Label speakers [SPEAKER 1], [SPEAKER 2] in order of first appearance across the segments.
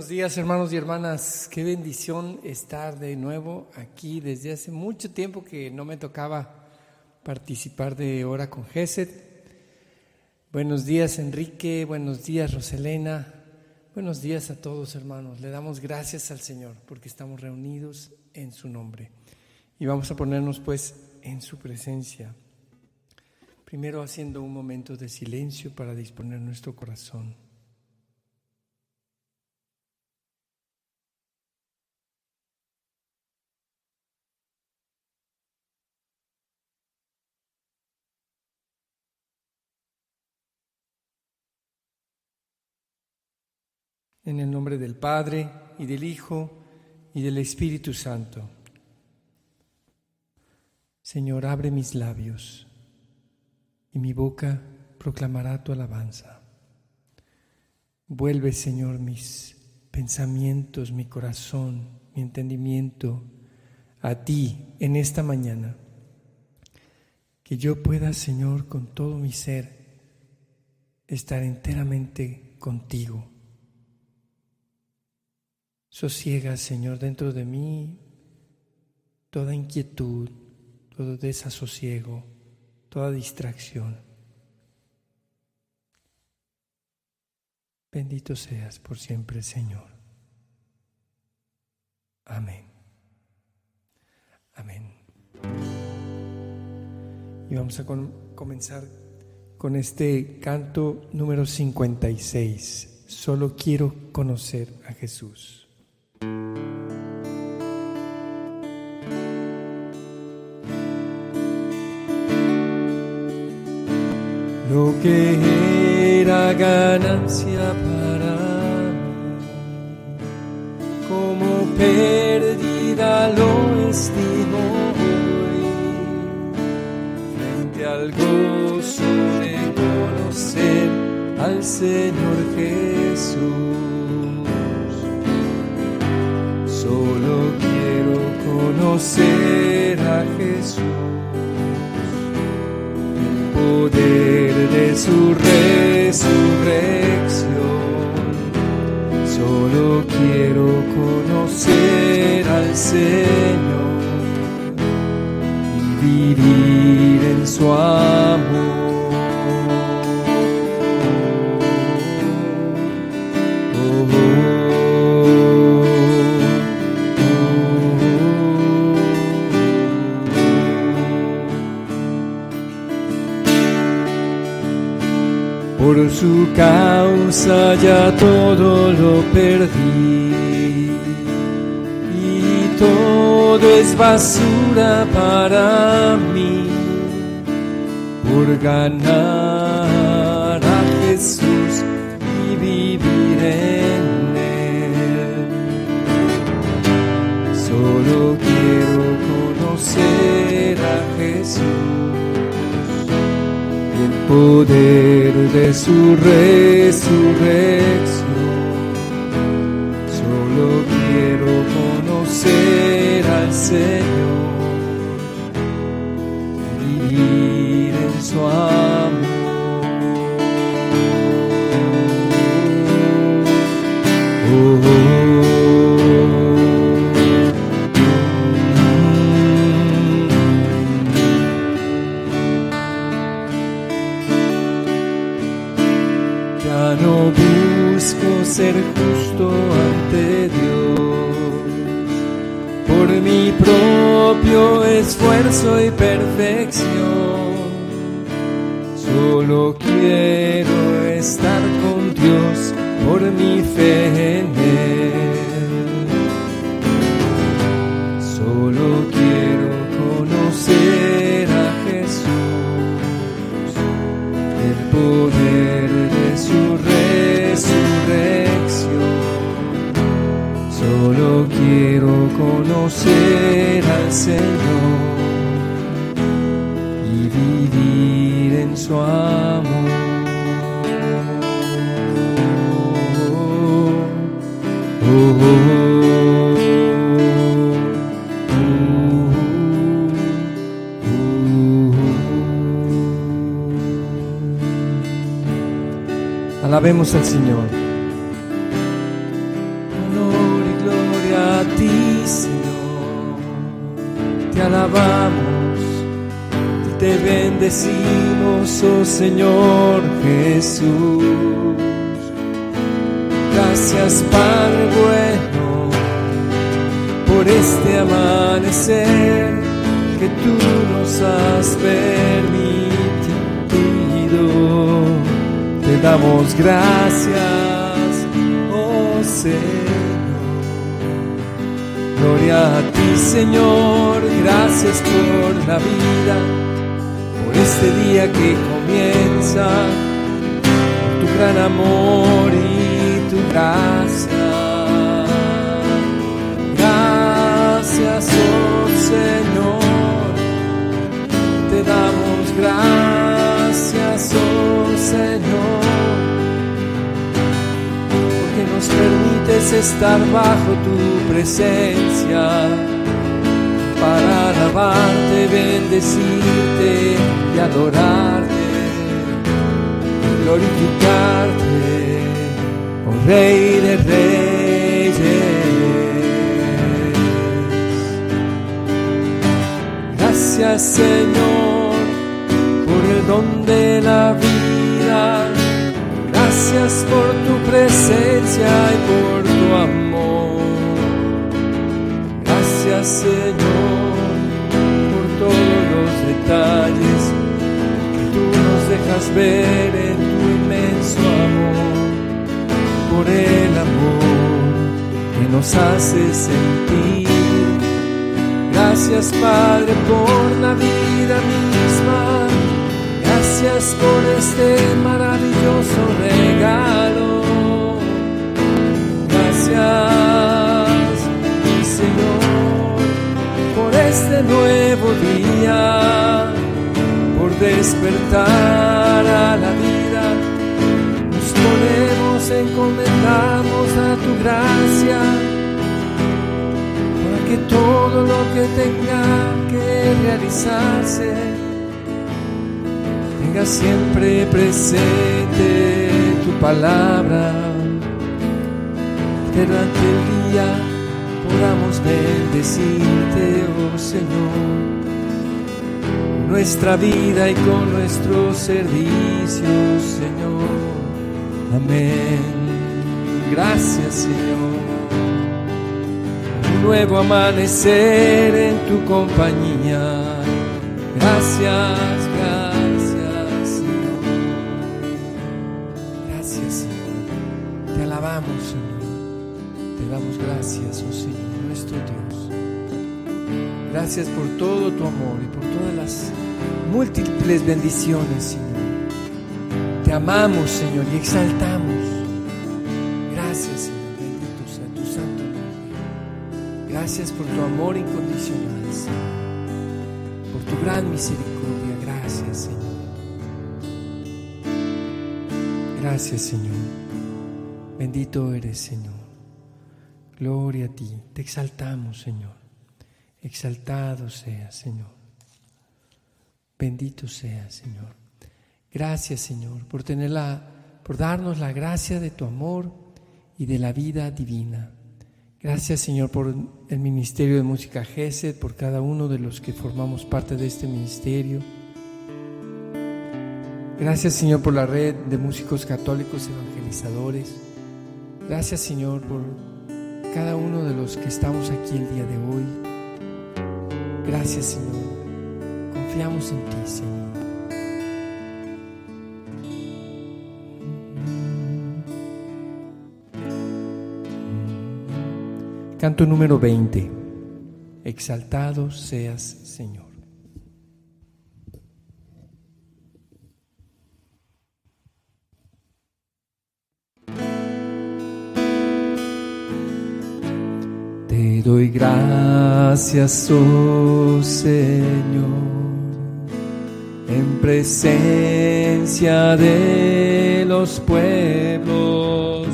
[SPEAKER 1] Buenos días hermanos y hermanas, qué bendición estar de nuevo aquí desde hace mucho tiempo que no me tocaba participar de Hora con Gesed. Buenos días Enrique, buenos días Roselena, buenos días a todos hermanos. Le damos gracias al Señor porque estamos reunidos en su nombre y vamos a ponernos pues en su presencia. Primero haciendo un momento de silencio para disponer nuestro corazón. En el nombre del Padre y del Hijo y del Espíritu Santo. Señor, abre mis labios y mi boca proclamará tu alabanza. Vuelve, Señor, mis pensamientos, mi corazón, mi entendimiento a ti en esta mañana. Que yo pueda, Señor, con todo mi ser, estar enteramente contigo Sosiega, Señor, dentro de mí toda inquietud, todo desasosiego, toda distracción. Bendito seas por siempre, Señor. Amén. Amén. Y vamos a comenzar con este canto número 56. Solo quiero conocer a Jesús. Lo que era ganancia para mí, como pérdida lo estimo hoy, frente al gozo de conocer al Señor Jesús. Solo quiero conocer a Jesús poder de su resurrección. Solo quiero conocer al Señor y vivir en su amor. Causa ya todo lo perdí. Y todo es basura para mí por ganar poder de su resurrección. Solo quiero conocer al Señor, Alabemos al Señor. Honor y gloria a ti, Señor.
[SPEAKER 2] Te alabamos, y te bendecimos, oh Señor Jesús. Amanecer que tú nos has permitido. Te damos gracias, oh Señor. Gloria a ti, Señor, gracias por la vida, por este día que comienza, por tu gran amor y tu gracia. Gracias, oh Señor nos permites estar bajo tu presencia para alabarte, bendecirte y adorarte, glorificarte, oh Rey de Reyes. Gracias Señor don de la vida Gracias por tu presencia y por tu amor. Gracias Señor por todos los detalles que tú nos dejas ver en tu inmenso amor. Por el amor que nos hace sentir. Gracias Padre por la vida misma Gracias por este maravilloso regalo. Gracias, Señor, por este nuevo día, por despertar a la vida. Nos ponemos, encomendamos a tu gracia, para que todo lo que tenga que realizarse tenga siempre presente tu palabra, que durante el día podamos bendecirte, oh Señor, nuestra vida y con nuestros servicios, Señor. Amén. Gracias, Señor. Un nuevo amanecer en tu compañía. Gracias, Gracias por todo tu amor y por todas las múltiples bendiciones, Señor. Te amamos, Señor, y exaltamos. Gracias, Señor. Bendito sea tu santo nombre. Gracias por tu amor incondicional, Señor. Por tu gran misericordia. Gracias, Señor. Gracias, Señor. Bendito eres, Señor. Gloria a ti. Te exaltamos, Señor. Exaltado sea, Señor. Bendito sea, Señor. Gracias, Señor, por tenerla, por darnos la gracia de tu amor y de la vida divina. Gracias, Señor, por el Ministerio de Música GESED, por cada uno de los que formamos parte de este ministerio. Gracias, Señor, por la red de músicos católicos evangelizadores. Gracias, Señor, por cada uno de los que estamos aquí el día de hoy. Gracias Señor. Confiamos en ti, Señor. Canto número 20. Exaltado seas, Señor. Doy gracias, oh Señor, en presencia de los pueblos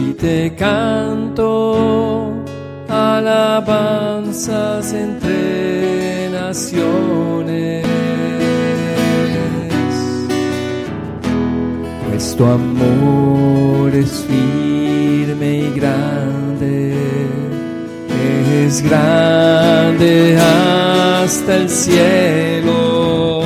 [SPEAKER 2] y te canto alabanzas entre naciones. Pues tu amor es firme y grande es grande hasta el cielo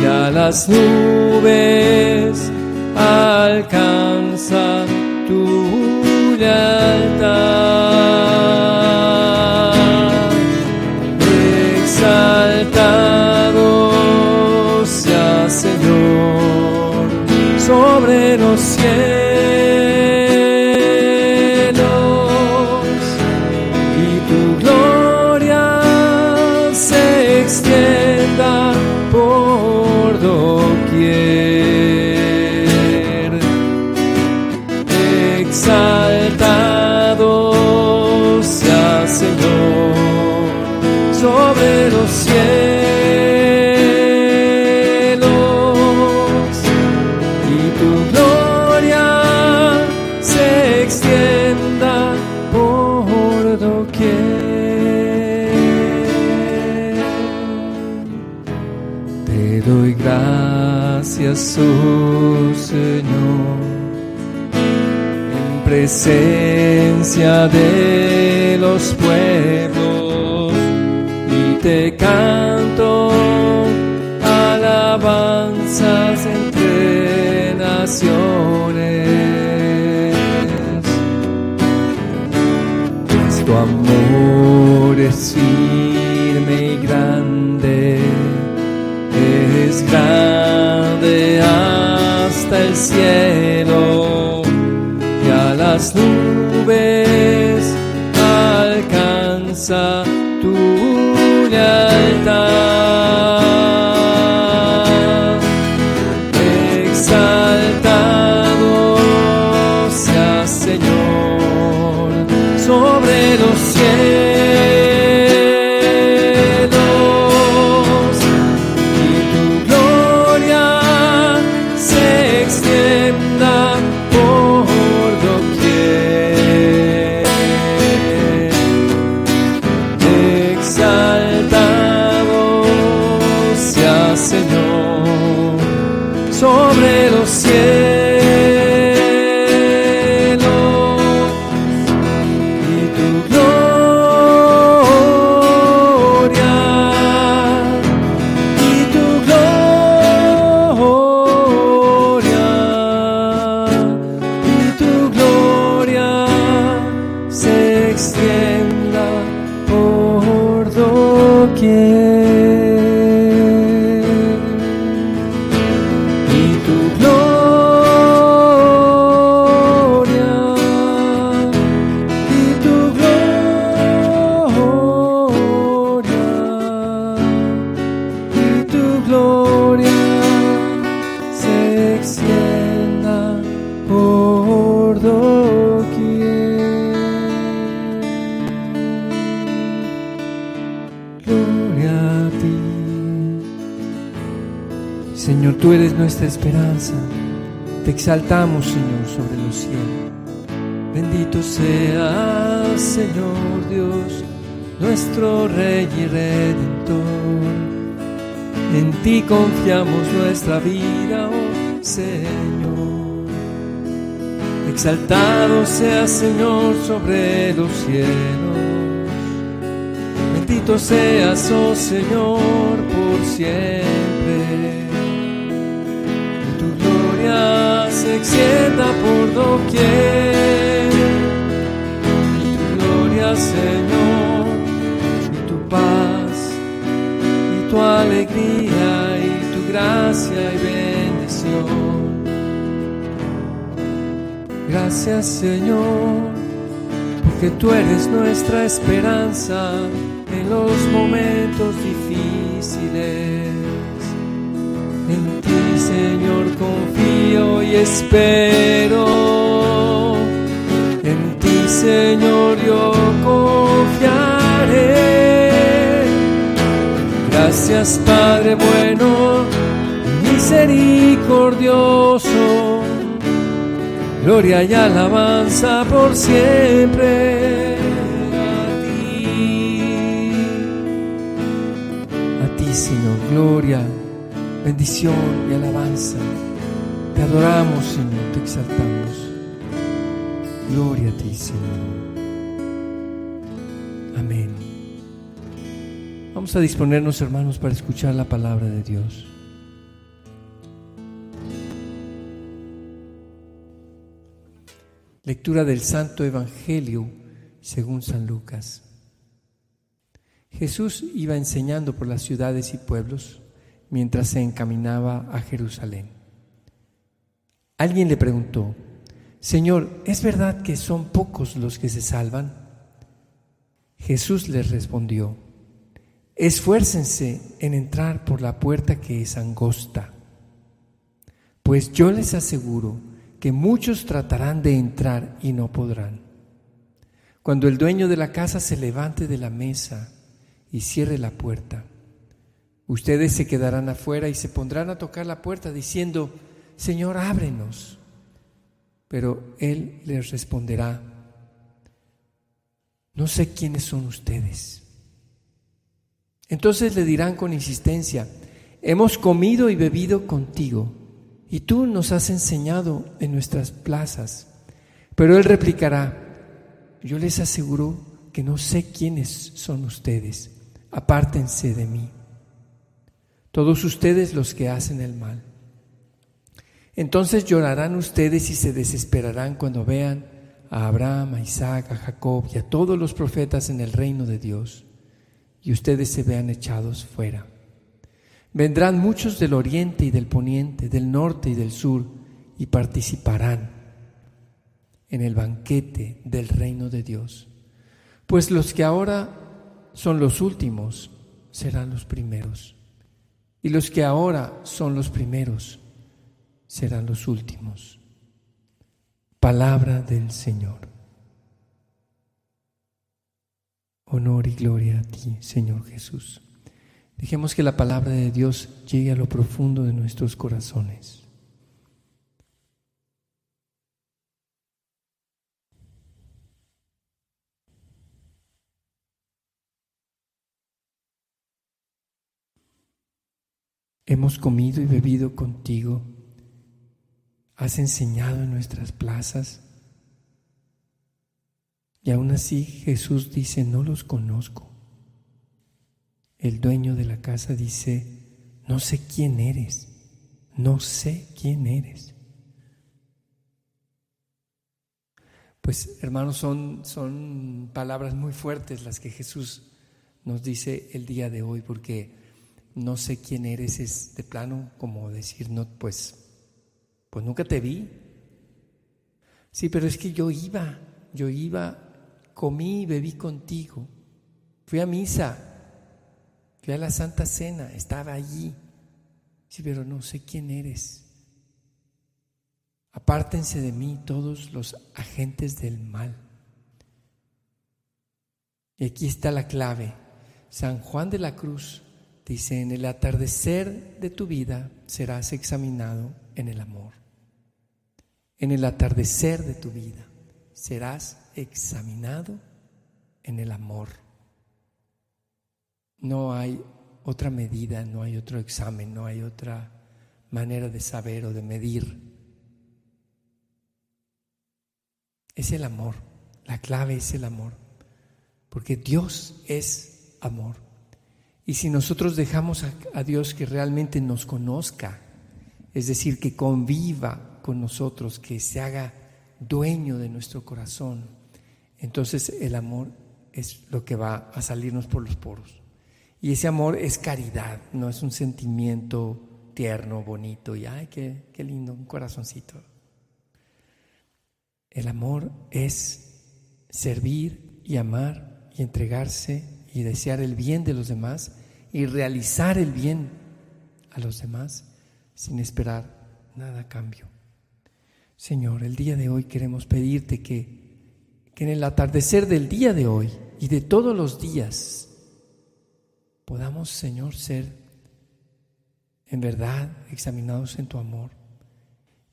[SPEAKER 2] y a las nubes alcanza tu lealtad. Exaltado sea Señor sobre los cielos. Oh presencia de las nubes alcanza exaltamos, Señor, sobre los cielos. Bendito seas, Señor Dios, nuestro Rey y Redentor. En ti confiamos nuestra vida, oh Señor. Exaltado seas, Señor, sobre los cielos. Bendito seas, oh Señor, por siempre se extienda por doquier. Y tu gloria, Señor, y tu paz, y tu alegría, y tu gracia y bendición. Gracias, Señor, porque tú eres nuestra esperanza en los momentos difíciles. En ti, Señor, confío y espero. En ti, Señor, yo confiaré. Gracias, Padre bueno, misericordioso. Gloria y alabanza por siempre. A ti, a ti, Señor, gloria bendición y alabanza. Te adoramos, Señor, te exaltamos. Gloria a ti, Señor.
[SPEAKER 1] Amén. Vamos a disponernos, hermanos, para escuchar la palabra de Dios. Lectura del Santo Evangelio según San Lucas. Jesús iba enseñando por las ciudades y pueblos mientras se encaminaba a Jerusalén. Alguien le preguntó, Señor, ¿es verdad que son pocos los que se salvan? Jesús les respondió, esfuércense en entrar por la puerta que es angosta, pues yo les aseguro que muchos tratarán de entrar y no podrán. Cuando el dueño de la casa se levante de la mesa y cierre la puerta, ustedes se quedarán afuera y se pondrán a tocar la puerta diciendo, Señor, ábrenos. Pero Él les responderá, no sé quiénes son ustedes. Entonces le dirán con insistencia, hemos comido y bebido contigo, y tú nos has enseñado en nuestras plazas. Pero Él replicará, yo les aseguro que no sé quiénes son ustedes, apártense de mí, todos ustedes los que hacen el mal. Entonces llorarán ustedes y se desesperarán cuando vean a Abraham, a Isaac, a Jacob y a todos los profetas en el reino de Dios, y ustedes se vean echados fuera. Vendrán muchos del oriente y del poniente, del norte y del sur, y participarán en el banquete del reino de Dios. Pues los que ahora son los últimos serán los primeros, y los que ahora son los primeros serán los últimos. Palabra del Señor. Honor y gloria a ti, Señor Jesús. Dejemos que la palabra de Dios llegue a lo profundo de nuestros corazones. Hemos comido y bebido contigo has enseñado en nuestras plazas. Y aún así Jesús dice, no los conozco. El dueño de la casa dice, no sé quién eres, no sé quién eres. Pues hermanos, son, son palabras muy fuertes las que Jesús nos dice el día de hoy, porque no sé quién eres es de plano como decir, no, pues pues nunca te vi. Sí, pero es que yo iba, yo iba, comí y bebí contigo. Fui a misa, fui a la Santa Cena, estaba allí. Sí, pero no sé quién eres. Apártense de mí todos los agentes del mal. Y aquí está la clave. San Juan de la Cruz dice, en el atardecer de tu vida serás examinado en el amor. En el atardecer de tu vida serás examinado en el amor. No hay otra medida, no hay otro examen, no hay otra manera de saber o de medir. Es el amor, la clave es el amor, porque Dios es amor. Y si nosotros dejamos a, Dios que realmente nos conozca, es decir, que conviva con nosotros, que se haga dueño de nuestro corazón, entonces el amor es lo que va a salirnos por los poros. Y ese amor es caridad, no es un sentimiento tierno, bonito y ay, qué, qué lindo, un corazoncito. El amor es servir y amar y entregarse y desear el bien de los demás y realizar el bien a los demás sin esperar nada a cambio. Señor, el día de hoy queremos pedirte que, que en el atardecer del día de hoy y de todos los días podamos, Señor, ser en verdad examinados en tu amor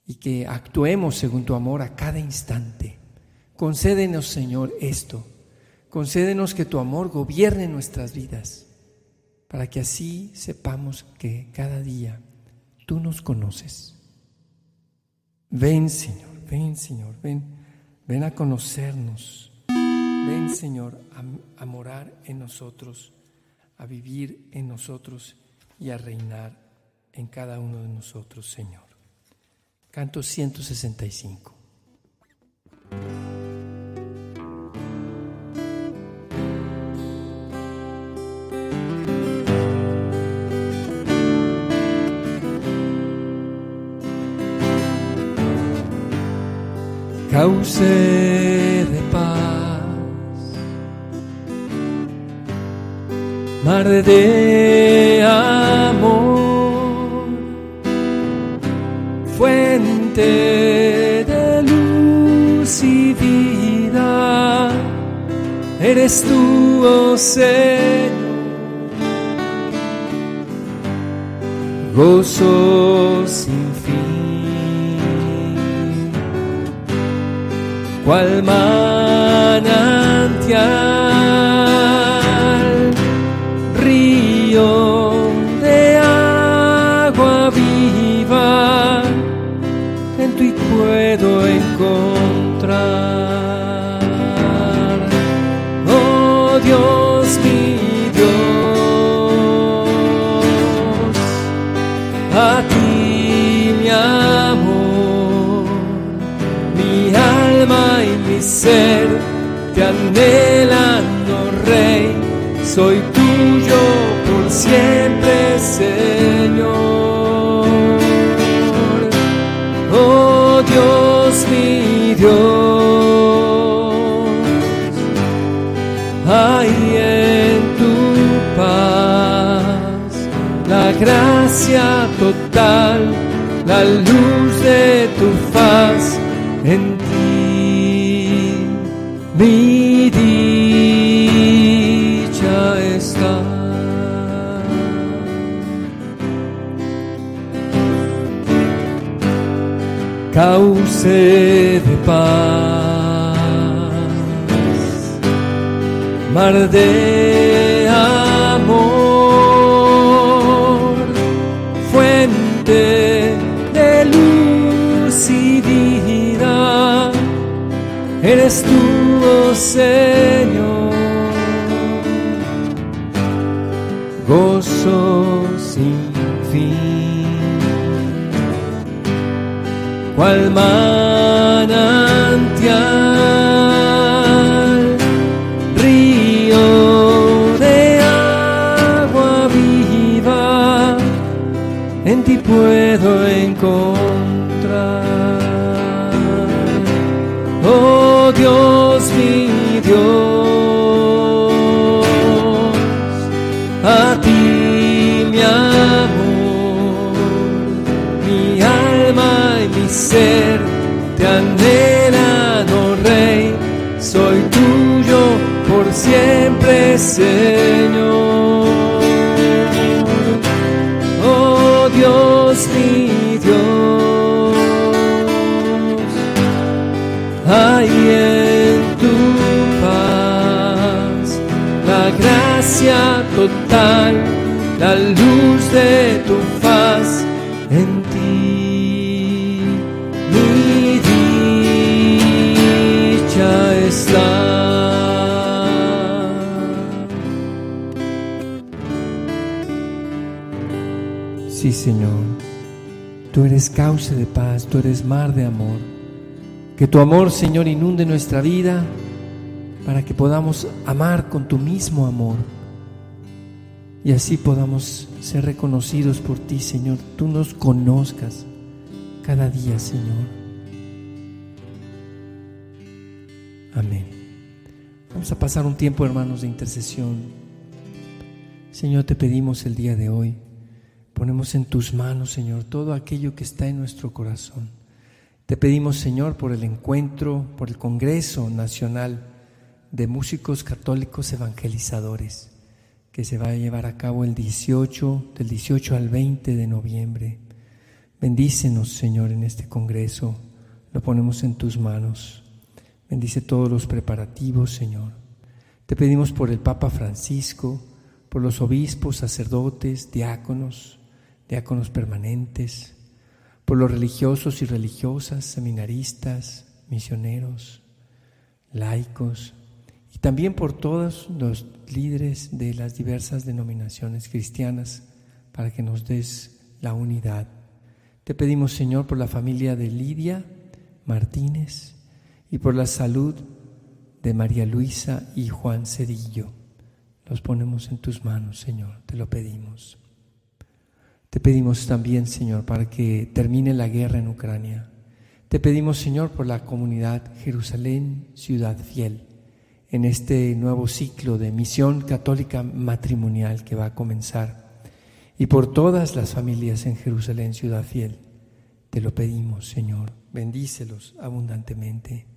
[SPEAKER 1] y que actuemos según tu amor a cada instante. Concédenos, Señor, esto. Concédenos que tu amor gobierne nuestras vidas, para que así sepamos que cada día Tú nos conoces. Ven, Señor, ven, Señor, ven, ven a conocernos. Ven, Señor, a, a morar en nosotros, a vivir en nosotros y a reinar en cada uno de nosotros, Señor. Canto 165. Cauce de paz, mar de amor, fuente de luz y vida, eres tú, oh Señor. Gozo sin cual manantial, río gracia total, la luz de tu faz en mi dicha está. Cauce de paz, mar de Señor, gozo sin fin, cual río de agua en ti puedo Sí, Señor, tú eres causa de paz, tú eres mar de amor. Que tu amor, Señor, inunde nuestra vida para que podamos amar con tu mismo amor y así podamos ser reconocidos por ti, Señor. Tú nos conozcas cada día, Señor. Amén. Vamos a pasar un tiempo, hermanos, de intercesión. Señor, te pedimos el día de hoy. Ponemos en tus manos, Señor, todo aquello que está en nuestro corazón. Te pedimos, Señor, por el encuentro, por el Congreso Nacional de músicos católicos evangelizadores que se va a llevar a cabo el 18, del 18 al 20 de noviembre. Bendícenos, Señor, en este congreso. Lo ponemos en tus manos. Bendice todos los preparativos, Señor. Te pedimos por el Papa Francisco, por los obispos, sacerdotes, diáconos, diáconos permanentes, por los religiosos y religiosas, seminaristas, misioneros, laicos, y también por todos los líderes de las diversas denominaciones cristianas para que nos des la unidad. Te pedimos, Señor, por la familia de Lidia Martínez y por la salud de María Luisa y Juan Cedillo. Los ponemos en tus manos, Señor, te lo pedimos. Te pedimos también, Señor, para que termine la guerra en Ucrania. Te pedimos, Señor, por la comunidad Jerusalén, ciudad fiel, en este nuevo ciclo de misión católica matrimonial que va a comenzar. Y por todas las familias en Jerusalén, ciudad fiel. Te lo pedimos, Señor. Bendícelos abundantemente.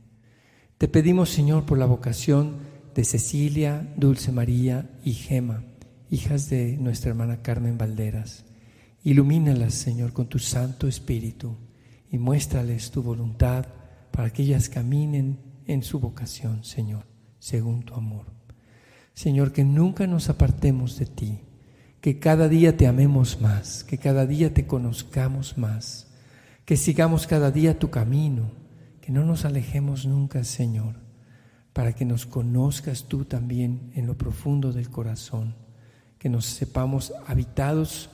[SPEAKER 1] Te pedimos, Señor, por la vocación de Cecilia, Dulce María y Gema, hijas de nuestra hermana Carmen Valderas. Ilumínalas, Señor, con tu Santo Espíritu y muéstrales tu voluntad para que ellas caminen en su vocación, Señor, según tu amor. Señor, que nunca nos apartemos de ti, que cada día te amemos más, que cada día te conozcamos más, que sigamos cada día tu camino que no nos alejemos nunca, Señor, para que nos conozcas tú también en lo profundo del corazón, que nos sepamos habitados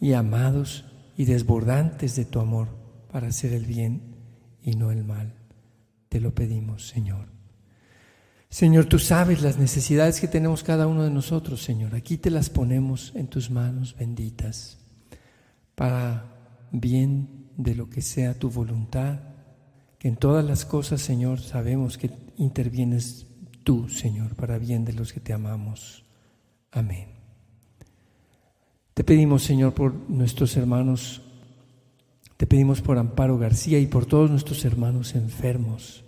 [SPEAKER 1] y amados y desbordantes de tu amor para hacer el bien y no el mal. Te lo pedimos, Señor. Señor, tú sabes las necesidades que tenemos cada uno de nosotros, Señor. Aquí te las ponemos en tus manos benditas para bien de lo que sea tu voluntad que en todas las cosas, Señor, sabemos que intervienes tú, Señor, para bien de los que te amamos. Amén. Te pedimos, Señor, por nuestros hermanos, te pedimos por Amparo García y por todos nuestros hermanos enfermos.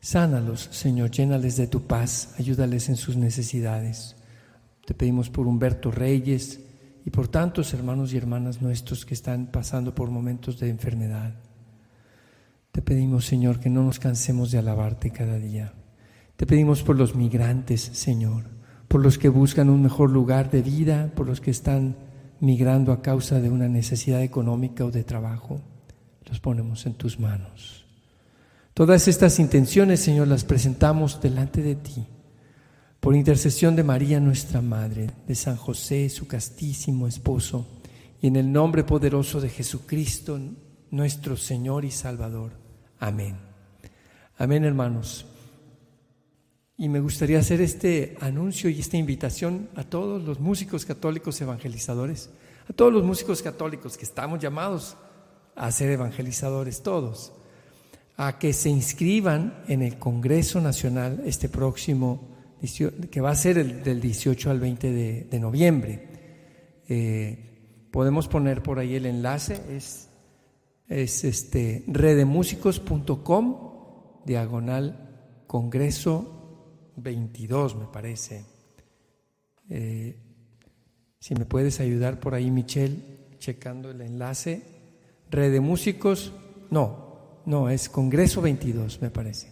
[SPEAKER 1] Sánalos, Señor, llénales de tu paz, ayúdales en sus necesidades. Te pedimos por Humberto Reyes y por tantos hermanos y hermanas nuestros que están pasando por momentos de enfermedad. Te pedimos, Señor, que no nos cansemos de alabarte cada día. Te pedimos por los migrantes, Señor, por los que buscan un mejor lugar de vida, por los que están migrando a causa de una necesidad económica o de trabajo. Los ponemos en tus manos. Todas estas intenciones, Señor, las presentamos delante de ti. Por intercesión de María, nuestra Madre, de San José, su castísimo esposo, y en el nombre poderoso de Jesucristo, nuestro Señor y Salvador. Amén. Amén, hermanos. Y me gustaría hacer este anuncio y esta invitación a todos los músicos católicos evangelizadores, a todos los músicos católicos que estamos llamados a ser evangelizadores todos, a que se inscriban en el Congreso Nacional este próximo, que va a ser el, del 18 al 20 de, noviembre. Eh, podemos poner por ahí el enlace, es es este redemusicos.com diagonal congreso 22 me parece. Eh, si me puedes ayudar por ahí Michelle checando el enlace. Redemúsicos no no es congreso 22 me parece.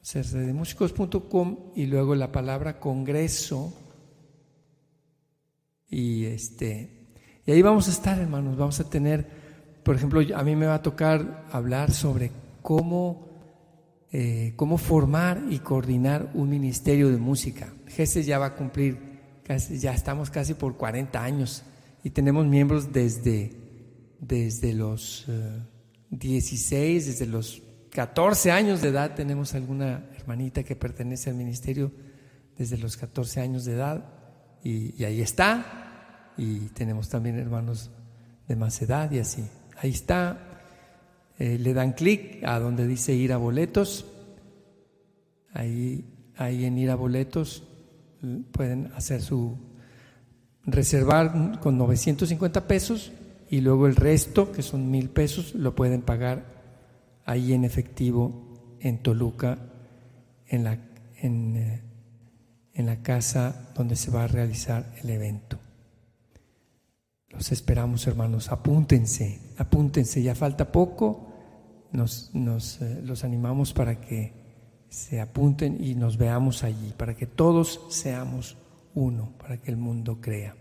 [SPEAKER 1] O sea redemusicos.com y luego la palabra congreso. Y este y ahí vamos a estar hermanos. Vamos a tener por ejemplo, a mí me va a tocar hablar sobre cómo, eh, cómo formar y coordinar un ministerio de música. GESES ya va a cumplir, ya estamos casi por 40 años y tenemos miembros desde, desde los 16, eh, desde los 14 años de edad. Tenemos alguna hermanita que pertenece al ministerio desde los 14 años de edad y, y ahí está. Y tenemos también hermanos de más edad y así. Ahí está. Eh, le dan clic a donde dice ir a boletos. Ahí, ahí en ir a boletos pueden hacer su reservar con 950 pesos y luego el resto, que son mil pesos, lo pueden pagar ahí en efectivo en Toluca, en la, en, eh, en la casa donde se va a realizar el evento. Los esperamos, hermanos. Apúntense, apúntense. Ya falta poco. Nos, eh, los animamos para que se apunten y nos veamos allí, para que todos seamos uno, para que el mundo crea.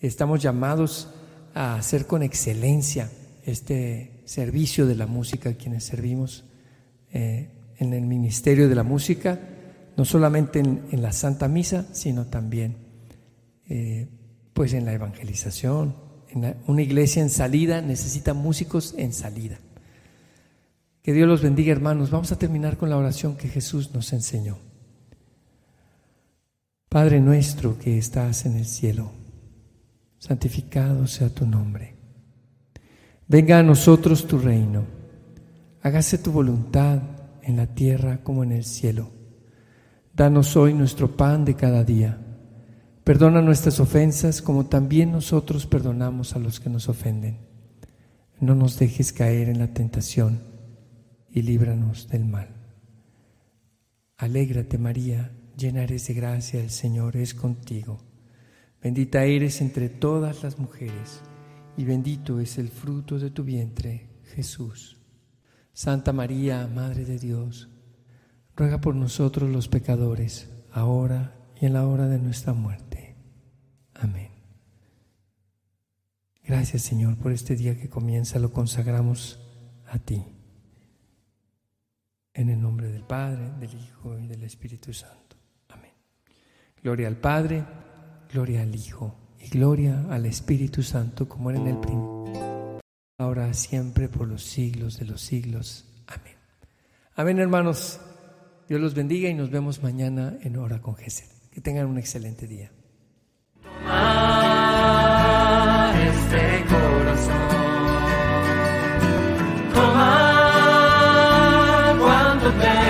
[SPEAKER 1] Estamos llamados a hacer con excelencia este servicio de la música, quienes servimos eh, en el ministerio de la música. no solamente en, la Santa Misa, sino también eh, pues en la evangelización. Una iglesia en salida necesita músicos en salida. Que Dios los bendiga, hermanos. Vamos a terminar con la oración que Jesús nos enseñó. Padre nuestro que estás en el cielo, santificado sea tu nombre. Venga a nosotros tu reino. Hágase tu voluntad en la tierra como en el cielo. Danos hoy nuestro pan de cada día. Perdona nuestras ofensas como también nosotros perdonamos a los que nos ofenden. No nos dejes caer en la tentación y líbranos del mal. Alégrate María, llena eres de gracia, el Señor es contigo. Bendita eres entre todas las mujeres y bendito es el fruto de tu vientre, Jesús. Santa María, Madre de Dios, ruega por nosotros los pecadores, ahora y en la hora de nuestra muerte. Amén. Gracias Señor por este día que comienza, lo consagramos a ti. En el nombre del Padre, del Hijo y del Espíritu Santo. Amén. Gloria al Padre, gloria al Hijo y gloria al Espíritu Santo como era en el principio ahora siempre, por los siglos de los siglos. Amén. Amén, hermanos. Dios los bendiga y nos vemos mañana en Hora con Jesús. Que tengan un excelente día. este corazón. Toma cuando